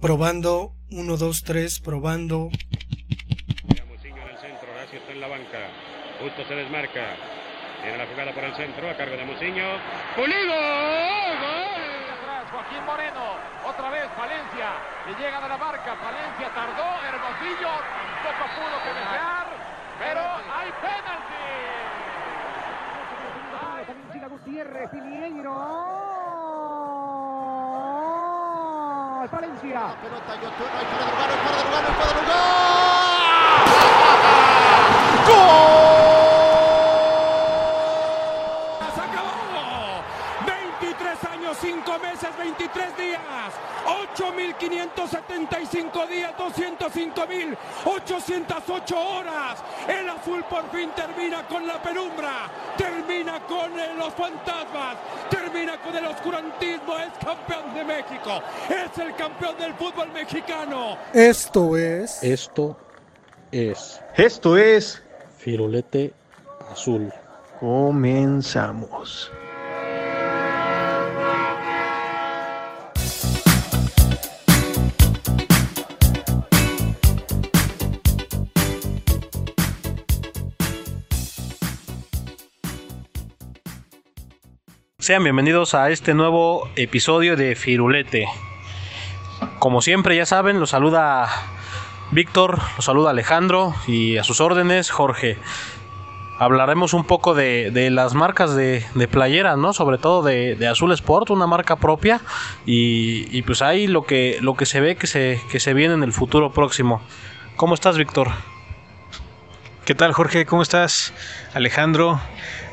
Probando, 1, 2, 3, probando. Muciño en el centro, Horacio está en la banca. Justo se desmarca. Tiene la jugada por el centro, a cargo de Muciño. ¡Pulido! ¡Gol! Atrás, Joaquín Moreno. Otra vez Valencia. Le llega de la marca. Valencia tardó. Hermosillo poco pudo que desear. Pero hay penalti. Gutiérrez, Piñeiro. Valencia. La pelota, Yotun, no hay fuera de lugar, no hay fuera de lugar, no hay fuera de. ¡Gol! ¡Se acabó! 23 años, 5 meses, 23 días. 8.575 días, 205.808 horas. El azul por fin termina con la penumbra, termina con eh, los fantasmas, termina con el oscurantismo. Es campeón de México, es el campeón del fútbol mexicano. Esto es. Esto es Esto es. Firulete Azul. Comenzamos. Sean bienvenidos a este nuevo episodio de Firulete. Como siempre, ya saben, los saluda Víctor, los saluda Alejandro y a sus órdenes Jorge. Hablaremos un poco de, las marcas de, de playeras, ¿no? Sobre todo de, de, Azul Sport, una marca propia. Y, y, pues ahí lo que, lo que se ve que se, que se viene en el futuro próximo. ¿Cómo estás, Víctor? ¿Qué tal, Jorge? ¿Cómo estás? Alejandro.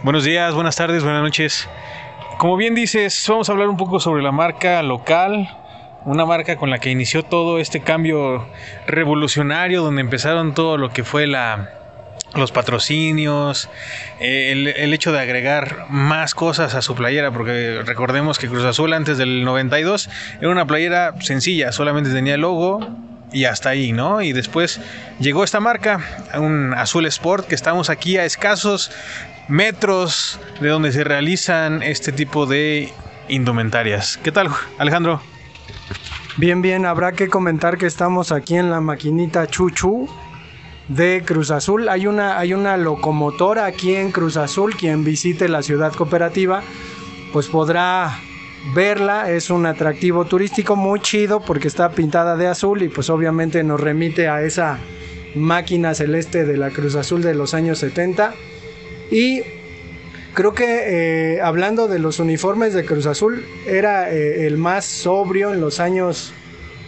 Buenos días, buenas tardes, buenas noches. Como bien dices, vamos a hablar un poco sobre la marca local, una marca con la que inició todo este cambio revolucionario, donde empezaron todo lo que fue la, los patrocinios, el, el, hecho de agregar más cosas a su playera, porque recordemos que Cruz Azul antes del 92 era una playera sencilla, solamente tenía el logo y hasta ahí, ¿no? Y después llegó esta marca, un Azul Sport, que estamos aquí a escasos metros de donde se realizan este tipo de indumentarias. ¿Qué tal, Alejandro? Bien, bien, habrá que comentar que estamos aquí en la maquinita Chuchu de Cruz Azul. Hay una, hay una locomotora aquí en Cruz Azul. Quien visite la ciudad cooperativa, pues podrá verla. Es un atractivo turístico muy chido porque está pintada de azul y pues obviamente nos remite a esa máquina celeste de la Cruz Azul de los años 70. Y creo que eh, hablando de los uniformes de Cruz Azul, era eh, el más sobrio en los años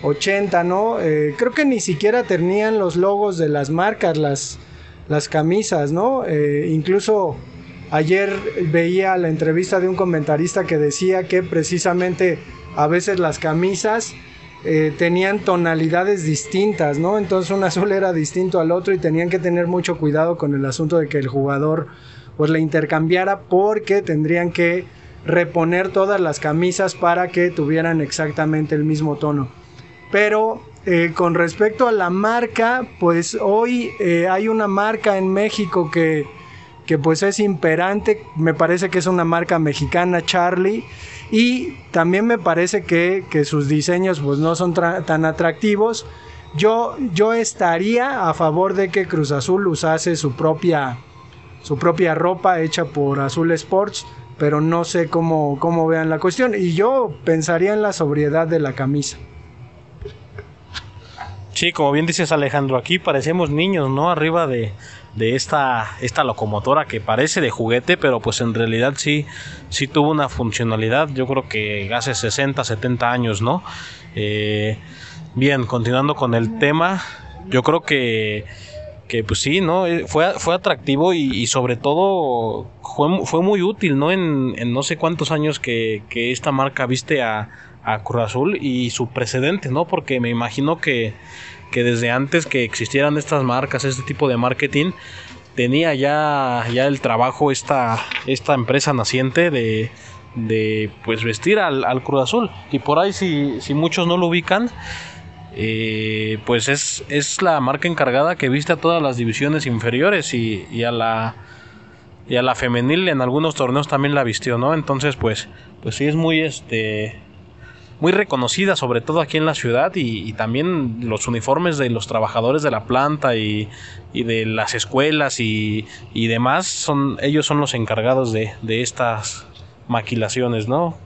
80, ¿no? Eh, creo que ni siquiera tenían los logos de las marcas, las, las camisas, ¿no? incluso ayer veía la entrevista de un comentarista que decía que precisamente a veces las camisas tenían tonalidades distintas, ¿no? Entonces un azul era distinto al otro y tenían que tener mucho cuidado con el asunto de que el jugador pues la intercambiara porque tendrían que reponer todas las camisas para que tuvieran exactamente el mismo tono. Pero eh, con respecto a la marca, pues hoy eh, hay una marca en México que, que pues es imperante, me parece que es una marca mexicana, Charlie, y también me parece que, que sus diseños pues no son tan atractivos. Yo, yo estaría a favor de que Cruz Azul usase su propia su propia ropa hecha por Azul Sports, pero no sé cómo, cómo vean la cuestión. Y yo pensaría en la sobriedad de la camisa. Sí, como bien dices Alejandro, aquí parecemos niños, ¿no? Arriba de, de esta, esta locomotora que parece de juguete, pero pues en realidad sí, sí tuvo una funcionalidad, yo creo que hace 60, 70 años, ¿no? Eh, bien, continuando con el tema, yo creo que que pues sí, ¿no? Fue, fue atractivo y, y sobre todo fue, fue, muy útil, ¿no? En, en, no sé cuántos años que, que esta marca viste a, a, Cruz Azul y su precedente, ¿no? Porque me imagino que, que desde antes que existieran estas marcas, este tipo de marketing, tenía ya, ya el trabajo esta, esta empresa naciente de, de pues vestir al, al Cruz Azul. Y por ahí si, si muchos no lo ubican, eh, pues es, es, la marca encargada que viste a todas las divisiones inferiores y, y, a la y a la femenil en algunos torneos también la vistió, ¿no? Entonces, pues, pues sí es muy este muy reconocida, sobre todo aquí en la ciudad, y, también los uniformes de los trabajadores de la planta y, de las escuelas y, demás, son, ellos son los encargados de, estas maquilaciones, ¿no?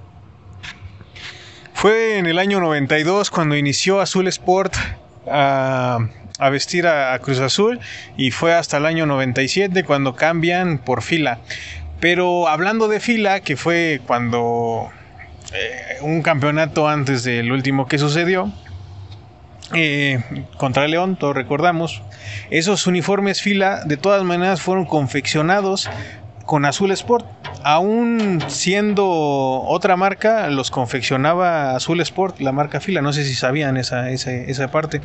Fue en el año 92 cuando inició Azul Sport a, vestir a Cruz Azul y fue hasta el año 97 cuando cambian por fila. Pero hablando de fila, que fue cuando eh, un campeonato antes del último que sucedió, eh, contra León, todos recordamos, esos uniformes fila de todas maneras fueron confeccionados con Azul Sport. Aún siendo otra marca, los confeccionaba Azul Sport, la marca fila. No sé si sabían esa, esa, esa parte.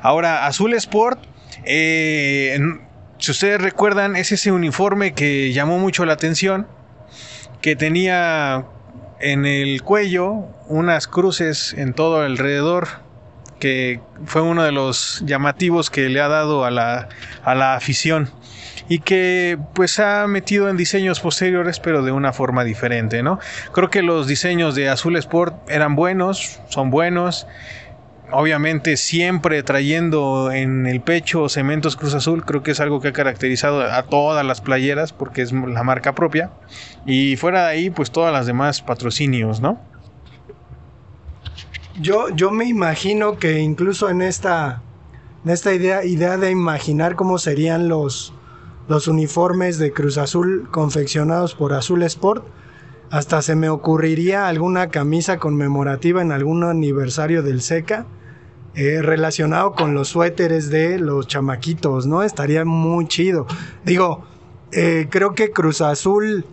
Ahora, Azul Sport, eh, si ustedes recuerdan, es ese uniforme que llamó mucho la atención, que tenía en el cuello unas cruces en todo alrededor, que fue uno de los llamativos que le ha dado a la, a la afición y que pues ha metido en diseños posteriores pero de una forma diferente, ¿no? Creo que los diseños de Azul Sport eran buenos, son buenos. Obviamente siempre trayendo en el pecho Cementos Cruz Azul, creo que es algo que ha caracterizado a todas las playeras porque es la marca propia. Y fuera de ahí, pues todas las demás patrocinios, ¿no? Yo, yo me imagino que incluso en esta, en esta idea, idea de imaginar cómo serían los, los uniformes de Cruz Azul confeccionados por Azul Sport, hasta se me ocurriría alguna camisa conmemorativa en algún aniversario del SECA eh, relacionado con los suéteres de los chamaquitos, ¿no? Estaría muy chido. Digo, eh, creo que Cruz Azul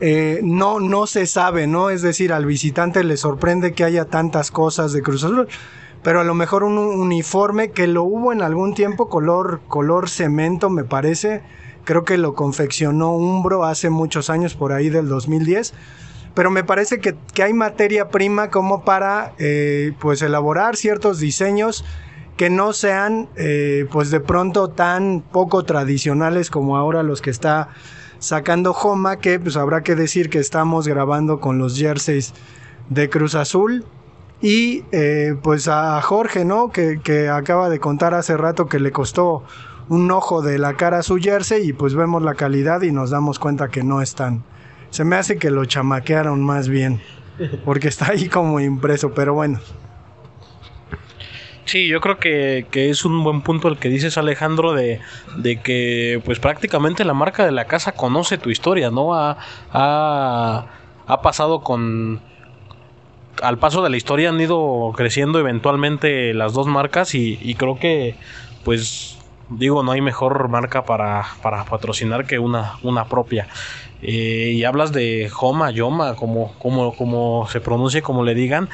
eh, no, no se sabe, ¿no? Es decir, al visitante le sorprende que haya tantas cosas de Cruz Azul. Pero a lo mejor un uniforme que lo hubo en algún tiempo, color, color cemento, me parece. Creo que lo confeccionó Umbro hace muchos años, por ahí del 2010. Pero me parece que, hay materia prima como para eh, pues elaborar ciertos diseños que no sean eh, pues de pronto tan poco tradicionales como ahora los que está sacando Homa, que pues habrá que decir que estamos grabando con los jerseys de Cruz Azul. Y eh, pues a Jorge, ¿no? Que, que, acaba de contar hace rato que le costó un ojo de la cara a su jersey y pues vemos la calidad y nos damos cuenta que no es tan... Se me hace que lo chamaquearon más bien, porque está ahí como impreso, pero bueno. Sí, yo creo que, que, es un buen punto el que dices Alejandro de, de, que pues prácticamente la marca de la casa conoce tu historia, ¿no? Ha, ha, ha pasado con... Al paso de la historia han ido creciendo eventualmente las dos marcas y, y creo que pues digo no hay mejor marca para, para patrocinar que una, una propia. Eh, y hablas de Homa, Yoma, como, como, como se pronuncie, como le digan,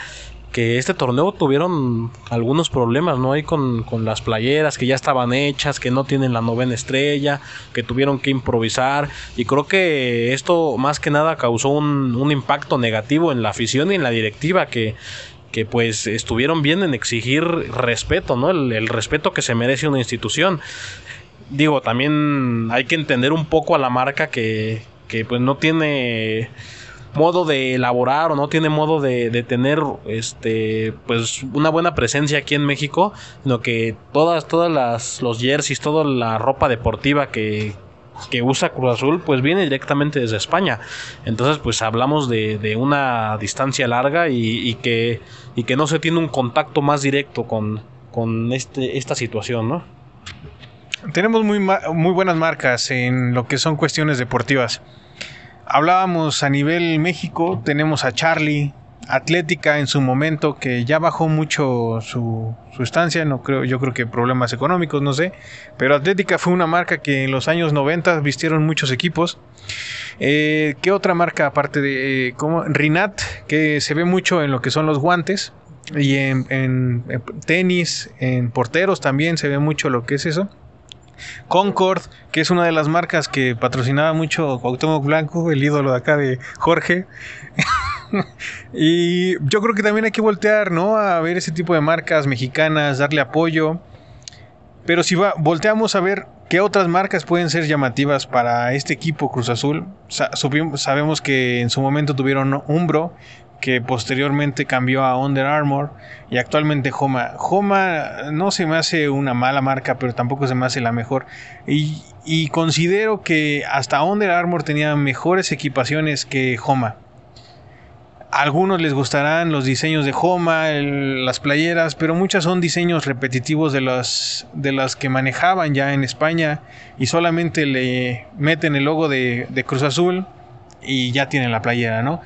que este torneo tuvieron algunos problemas, ¿no? Hay con, con, las playeras que ya estaban hechas, que no tienen la novena estrella, que tuvieron que improvisar. Y creo que esto más que nada causó un, un impacto negativo en la afición y en la directiva, que, que pues estuvieron bien en exigir respeto, ¿no? El, el respeto que se merece una institución. Digo, también hay que entender un poco a la marca que, que pues no tiene modo de elaborar o no tiene modo de, de, tener este pues una buena presencia aquí en México, sino que todas todas las los jerseys, toda la ropa deportiva que, que usa Cruz Azul pues viene directamente desde España. Entonces pues hablamos de, de una distancia larga y, y, que, y que no se tiene un contacto más directo con, con este, esta situación, ¿no? Tenemos muy, muy buenas marcas en lo que son cuestiones deportivas. Hablábamos a nivel México, tenemos a Charlie, Atlética en su momento que ya bajó mucho su, su, estancia, no creo, yo creo que problemas económicos, no sé, pero Atlética fue una marca que en los años 90 vistieron muchos equipos. Eh, ¿Qué otra marca aparte de eh, como Rinat que se ve mucho en lo que son los guantes y en tenis, en porteros también se ve mucho lo que es eso? Concord, que es una de las marcas que patrocinaba mucho Cuauhtémoc Blanco, el ídolo de acá de Jorge. y yo creo que también hay que voltear, ¿no? A ver ese tipo de marcas mexicanas, darle apoyo. Pero si va, volteamos a ver qué otras marcas pueden ser llamativas para este equipo Cruz Azul. Sa sabemos que en su momento tuvieron Umbro, que posteriormente cambió a Under Armour y actualmente Homa. Homa no se me hace una mala marca, pero tampoco se me hace la mejor. Y, considero que hasta Under Armour tenía mejores equipaciones que Homa. A algunos les gustarán los diseños de Homa, las playeras, pero muchas son diseños repetitivos de las, de que manejaban ya en España y solamente le meten el logo de, de Cruz Azul y ya tienen la playera, ¿no?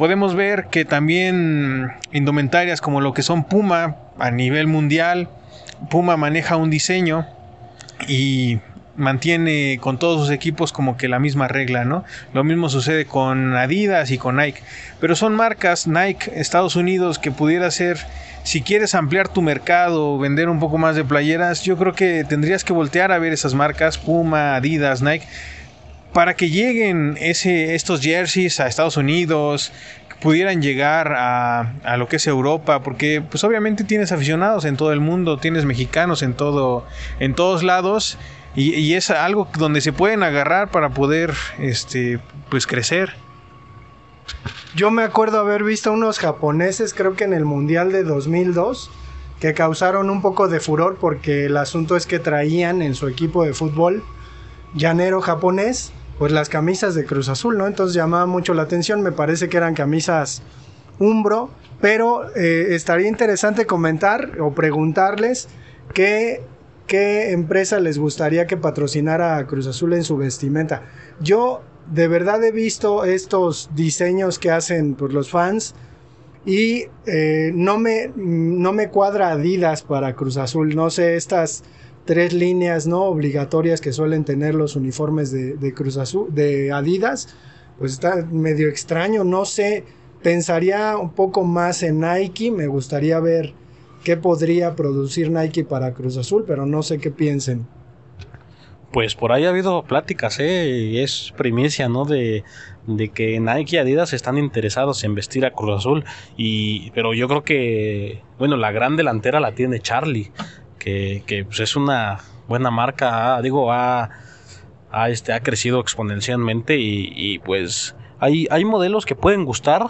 Podemos ver que también indumentarias como lo que son Puma a nivel mundial, Puma maneja un diseño y mantiene con todos sus equipos como que la misma regla, ¿no? Lo mismo sucede con Adidas y con Nike, pero son marcas Nike Estados Unidos que pudiera ser si quieres ampliar tu mercado, vender un poco más de playeras, yo creo que tendrías que voltear a ver esas marcas Puma, Adidas, Nike para que lleguen ese, estos jerseys a Estados Unidos, que pudieran llegar a, a lo que es Europa, porque pues obviamente tienes aficionados en todo el mundo, tienes mexicanos en todo, en todos lados, y, y es algo donde se pueden agarrar para poder este pues crecer. Yo me acuerdo haber visto unos japoneses, creo que en el Mundial de 2002, que causaron un poco de furor porque el asunto es que traían en su equipo de fútbol llanero japonés, pues las camisas de Cruz Azul, ¿no? Entonces llamaba mucho la atención, me parece que eran camisas Umbro, pero eh, estaría interesante comentar o preguntarles qué, qué empresa les gustaría que patrocinara a Cruz Azul en su vestimenta. Yo de verdad he visto estos diseños que hacen pues, los fans y eh, no, me, no me cuadra Adidas para Cruz Azul. No sé, estas tres líneas no obligatorias que suelen tener los uniformes de, Cruz Azul, de Adidas, pues está medio extraño. No sé, pensaría un poco más en Nike. Me gustaría ver qué podría producir Nike para Cruz Azul, pero no sé qué piensen. Pues por ahí ha habido pláticas, ¿eh? Es primicia, ¿no? De, de que Nike y Adidas están interesados en vestir a Cruz Azul. Y, pero yo creo que, bueno, la gran delantera la tiene Charlie, que, pues es una buena marca, ah, digo, ha, ha, este, ha crecido exponencialmente y, pues hay, hay modelos que pueden gustar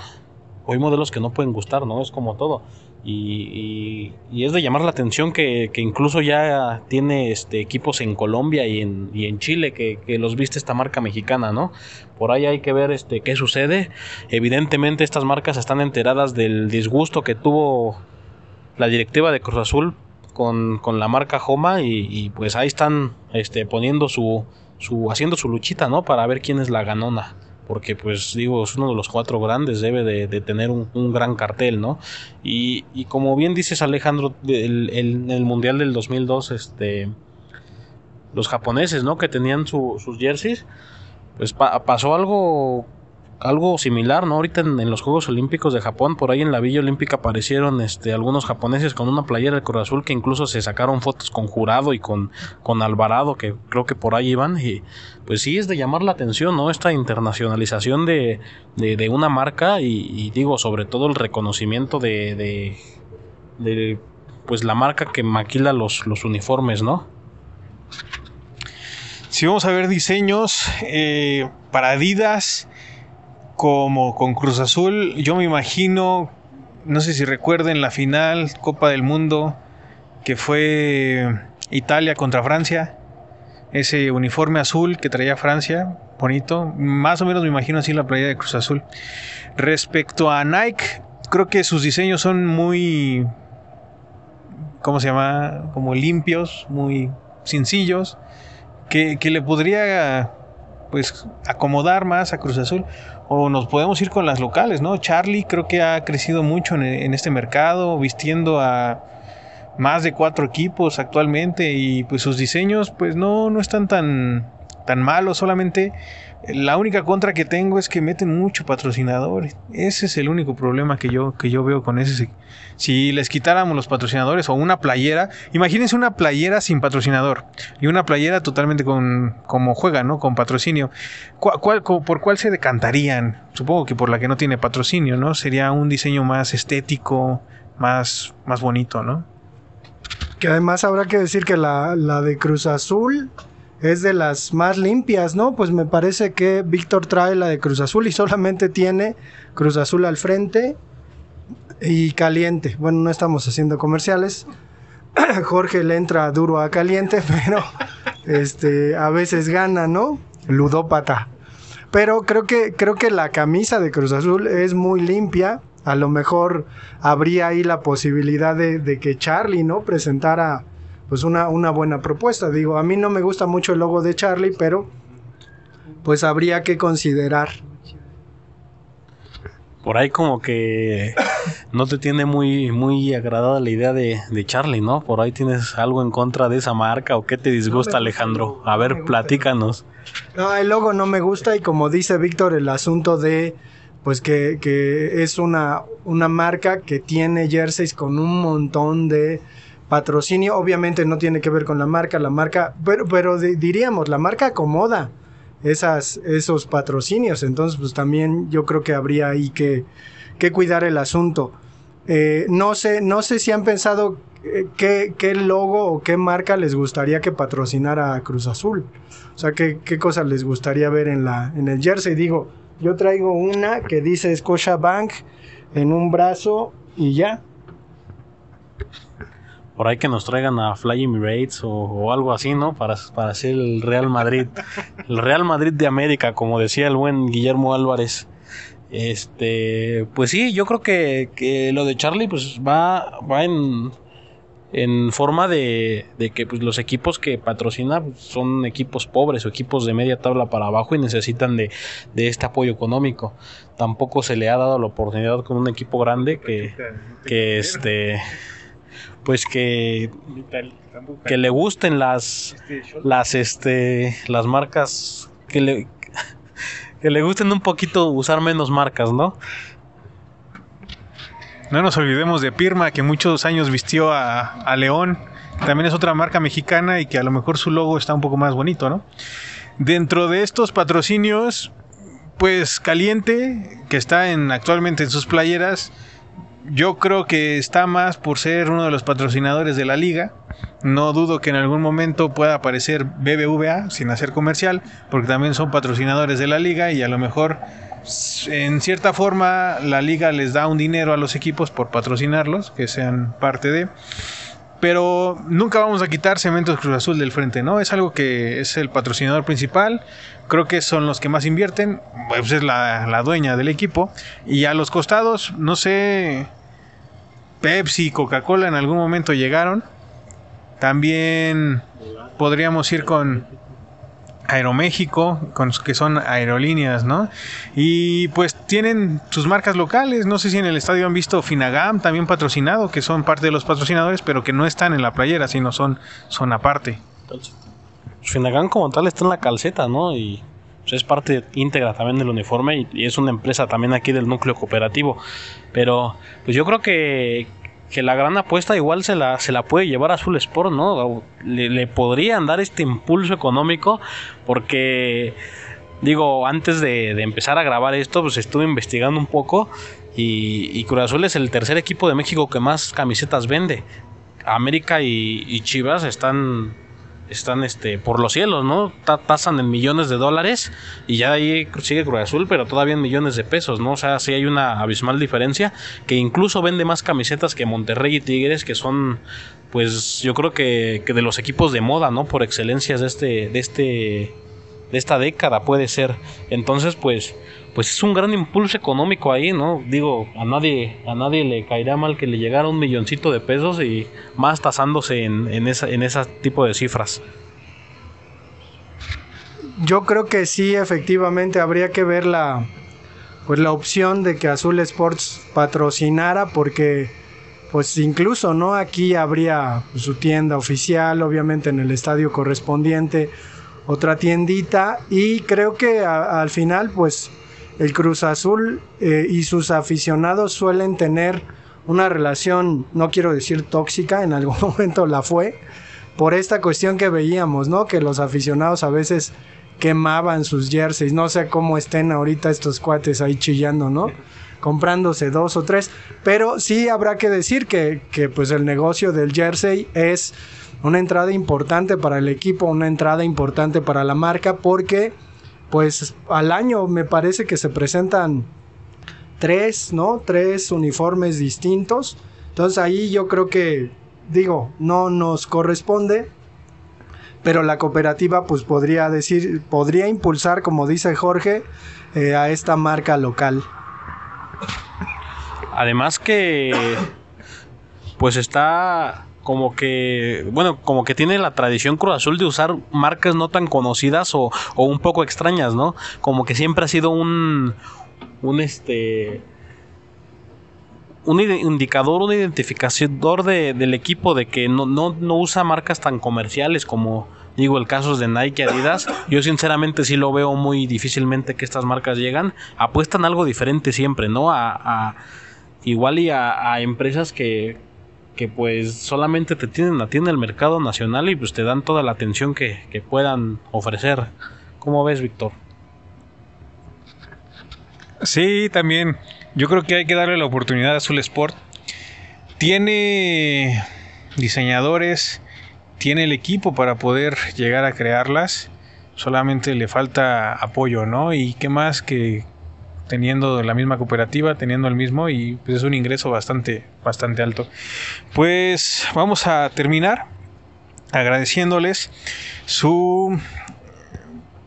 o hay modelos que no pueden gustar, ¿no? Es como todo. Y, y, y, es de llamar la atención que, que, incluso ya tiene este, equipos en Colombia y en, y en Chile que, que, los viste esta marca mexicana, ¿no? Por ahí hay que ver este, qué sucede. Evidentemente estas marcas están enteradas del disgusto que tuvo la directiva de Cruz Azul con, con la marca Homa y, pues ahí están este, poniendo su, su, haciendo su luchita, ¿no? Para ver quién es la ganona porque pues digo, es uno de los cuatro grandes, debe de, tener un, un, gran cartel, ¿no? Y, y, como bien dices Alejandro, el, el, el, Mundial del 2002, este, los japoneses, ¿no? Que tenían su, sus jerseys, pues pa pasó algo algo similar, ¿no? Ahorita en, los Juegos Olímpicos de Japón, por ahí en la Villa Olímpica aparecieron este, algunos japoneses con una playera de Cruz Azul que incluso se sacaron fotos con Jurado y con, con Alvarado, que creo que por ahí iban. Y pues sí es de llamar la atención, ¿no? Esta internacionalización de, de, una marca y, y, digo, sobre todo el reconocimiento de, de, de, pues la marca que maquila los, los uniformes, ¿no? Si vamos a ver diseños eh, para Adidas como con Cruz Azul, yo me imagino, no sé si recuerden la final Copa del Mundo que fue Italia contra Francia, ese uniforme azul que traía Francia, bonito, más o menos me imagino así la playa de Cruz Azul. Respecto a Nike, creo que sus diseños son muy, ¿cómo se llama? Como limpios, muy sencillos, que, que le podría pues acomodar más a Cruz Azul o nos podemos ir con las locales, ¿no? Charlie creo que ha crecido mucho en, este mercado, vistiendo a más de cuatro equipos actualmente y pues sus diseños pues no, no están tan, tan malos, solamente la única contra que tengo es que meten mucho patrocinador. Ese es el único problema que yo, que yo veo con ese. Si les quitáramos los patrocinadores o una playera, imagínense una playera sin patrocinador y una playera totalmente con como juega, ¿no? Con patrocinio. ¿Cuál, ¿Por cuál se decantarían? Supongo que por la que no tiene patrocinio, ¿no? Sería un diseño más estético, más, más bonito, ¿no? Que además habrá que decir que la, la de Cruz Azul es de las más limpias, ¿no? Pues me parece que Víctor trae la de Cruz Azul y solamente tiene Cruz Azul al frente y caliente. Bueno, no estamos haciendo comerciales. Jorge le entra duro a caliente, pero este, a veces gana, ¿no? Ludópata. Pero creo que, creo que la camisa de Cruz Azul es muy limpia. A lo mejor habría ahí la posibilidad de, de que Charlie, ¿no? Presentara pues una, una buena propuesta. Digo, a mí no me gusta mucho el logo de Charlie, pero pues habría que considerar. Por ahí como que no te tiene muy, muy agradada la idea de, de Charlie, ¿no? Por ahí tienes algo en contra de esa marca o qué te disgusta, Alejandro. A ver, platícanos. No, el logo no me gusta y como dice Víctor, el asunto de pues que, que es una, una marca que tiene jerseys con un montón de patrocinio. Obviamente no tiene que ver con la marca, la marca, pero, pero di- diríamos, la marca acomoda esas, esos patrocinios. Entonces, pues también yo creo que habría ahí que, que cuidar el asunto. Eh, no sé, no sé si han pensado eh, qué, qué logo o qué marca les gustaría que patrocinara a Cruz Azul. O sea, qué, qué cosas les gustaría ver en la, en el jersey. Digo, yo traigo una que dice Scotia Bank en un brazo y ya. Por ahí que nos traigan a Fly Emirates o, o algo así, ¿no? Para, para hacer el Real Madrid. El Real Madrid de América, como decía el buen Guillermo Álvarez. Este, pues sí, yo creo que, que lo de Charlie pues va, va en, en forma de, de que pues, los equipos que patrocina pues, son equipos pobres o equipos de media tabla para abajo y necesitan de, de este apoyo económico. Tampoco se le ha dado la oportunidad con un equipo grande que, que este pues que que le gusten las las este las marcas que le que le gusten un poquito usar menos marcas, ¿no? No nos olvidemos de Pirma, que muchos años vistió a, a León. También es otra marca mexicana y que a lo mejor su logo está un poco más bonito, ¿no? Dentro de estos patrocinios, pues Caliente, que está en, actualmente en sus playeras, yo creo que está más por ser uno de los patrocinadores de la liga. No dudo que en algún momento pueda aparecer BBVA sin hacer comercial, porque también son patrocinadores de la liga y a lo mejor en cierta forma la liga les da un dinero a los equipos por patrocinarlos, que sean parte de. Pero nunca vamos a quitar Cementos Cruz Azul del frente, ¿no? Es algo que es el patrocinador principal. Creo que son los que más invierten. Pues es la, la dueña del equipo. Y a los costados, no sé. Pepsi, Coca-Cola en algún momento llegaron. También podríamos ir con Aeroméxico, con, que son aerolíneas, ¿no? Y pues tienen sus marcas locales. No sé si en el estadio han visto Finagam, también patrocinado, que son parte de los patrocinadores, pero que no están en la playera, sino son, son aparte. Finagán como tal está en la calceta, ¿no? Y pues, es parte íntegra también del uniforme y, es una empresa también aquí del núcleo cooperativo. Pero pues yo creo que, que la gran apuesta igual se la, se la puede llevar a Azul Sport, ¿no? Le, podrían dar este impulso económico porque, digo, antes de, de empezar a grabar esto, pues estuve investigando un poco y, y Azul es el tercer equipo de México que más camisetas vende. América y Chivas están están este por los cielos, ¿no? Ta- Tasan en millones de dólares y ya ahí sigue Cruz Azul, pero todavía en millones de pesos, ¿no? O sea, sí hay una abismal diferencia que incluso vende más camisetas que Monterrey y Tigres, que son pues yo creo que, que de los equipos de moda, ¿no? Por excelencias de este de este de esta década puede ser. Entonces, pues pues es un gran impulso económico ahí, ¿no? Digo, a nadie, a nadie le caerá mal que le llegara un milloncito de pesos y más tasándose en, en, esa, en ese tipo de cifras. Yo creo que sí, efectivamente, habría que ver la, pues la opción de que Azul Sports patrocinara, porque pues incluso, ¿no? Aquí habría su tienda oficial, obviamente en el estadio correspondiente, otra tiendita, y creo que al final, pues el Cruz Azul eh, y sus aficionados suelen tener una relación, no quiero decir tóxica, en algún momento la fue, por esta cuestión que veíamos, ¿no? Que los aficionados a veces quemaban sus jerseys, no sé cómo estén ahorita estos cuates ahí chillando, ¿no? Comprándose dos o tres, pero sí habrá que decir que, que pues el negocio del jersey es una entrada importante para el equipo, una entrada importante para la marca, porque pues al año me parece que se presentan tres, ¿no? Tres uniformes distintos. Entonces ahí yo creo que, digo, no nos corresponde, pero la cooperativa pues podría decir, podría impulsar, como dice Jorge, eh, a esta marca local. Además que pues está como que, bueno, como que tiene la tradición Cruz Azul de usar marcas no tan conocidas o, un poco extrañas, ¿no? Como que siempre ha sido un, un este, un indicador, un identificador de- del equipo de que no, no, no usa marcas tan comerciales como digo el caso de Nike Adidas. Yo sinceramente sí lo veo muy difícilmente que estas marcas llegan. Apuestan algo diferente siempre, ¿no? A, igual y a empresas que, que pues solamente te tienen a ti en el mercado nacional y pues te dan toda la atención que, que puedan ofrecer. ¿Cómo ves, Víctor? Sí, también. Yo creo que hay que darle la oportunidad a Azul Sport. Tiene diseñadores, tiene el equipo para poder llegar a crearlas. Solamente le falta apoyo, ¿no? Y qué más que teniendo la misma cooperativa, teniendo el mismo y pues es un ingreso bastante bastante alto. Pues vamos a terminar agradeciéndoles su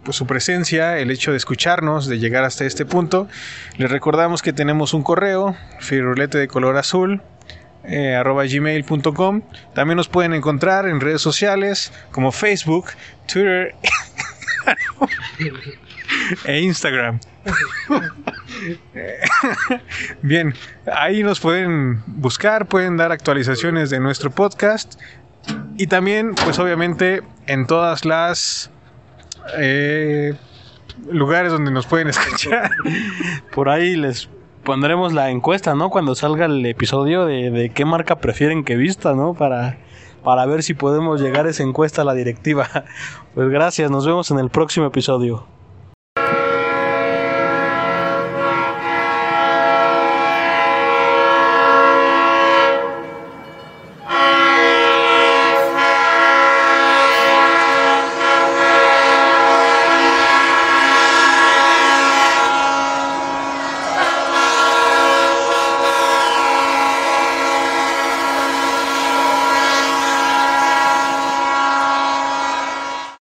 pues, su presencia, el hecho de escucharnos, de llegar hasta este punto. Les recordamos que tenemos un correo, firulete de color azul, eh, arroba gmail.com. También nos pueden encontrar en redes sociales como Facebook, Twitter e Instagram. Bien, ahí nos pueden buscar, pueden dar actualizaciones de nuestro podcast y también, pues obviamente, en todas las eh, lugares donde nos pueden escuchar. Por ahí les pondremos la encuesta, ¿no? Cuando salga el episodio de, de qué marca prefieren que vista, ¿no? Para, para ver si podemos llegar a esa encuesta a la directiva. Pues gracias, nos vemos en el próximo episodio.